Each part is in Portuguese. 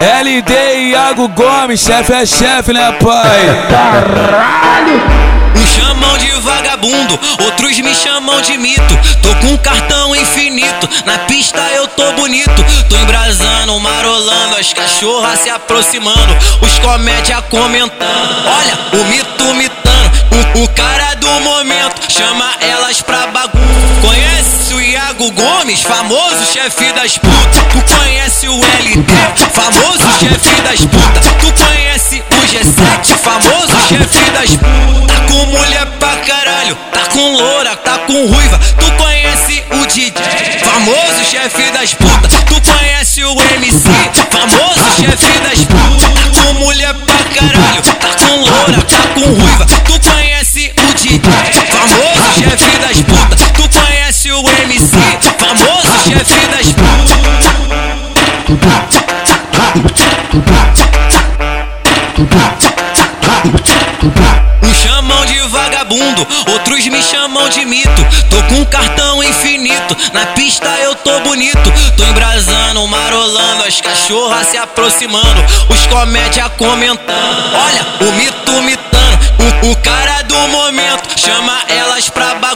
LD e Iago Gomes, chefe é chefe, né, pai? Caralho! Me chamam de vagabundo, outros me chamam de mito. Tô com um cartão infinito, na pista eu tô bonito. Tô embrasando, marolando, as cachorras se aproximando, os comédia comentando. Olha, o mito mitando, o, o cara do momento chama elas pra bagunça. Conhece o Iago Gomes, famoso chefe das putas. Tu conhece o LD, famoso chefe das putas. Tu conhece o G7, famoso chefe das putas. Tá com mulher pra caralho, tá com loura, tá com ruiva. Tu conhece o DJ, famoso chefe das putas. Tu conhece o MC, famoso chefe das putas. MC, famoso chefe das. Me chamam de vagabundo, outros me chamam de mito. Tô com um cartão infinito, na pista eu tô bonito. Tô embrasando, marolando, as cachorras se aproximando, os comédia comentando. Olha, o mito mitando, o, o cara do momento chama elas pra bagunça.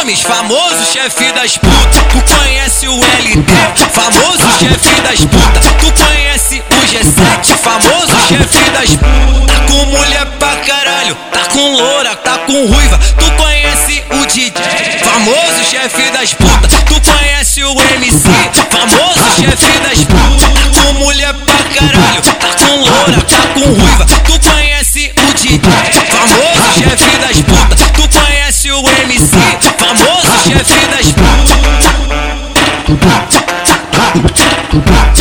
Famoso chefe das putas. Tu conhece o LD, famoso chefe das putas. Tu conhece o G7, famoso chefe das putas. Tá com mulher pra caralho, tá com loura, tá com ruiva. Tu conhece o DJ, famoso chefe das putas. Tu conhece o MC, famoso chefe das putas. Tá com mulher putas.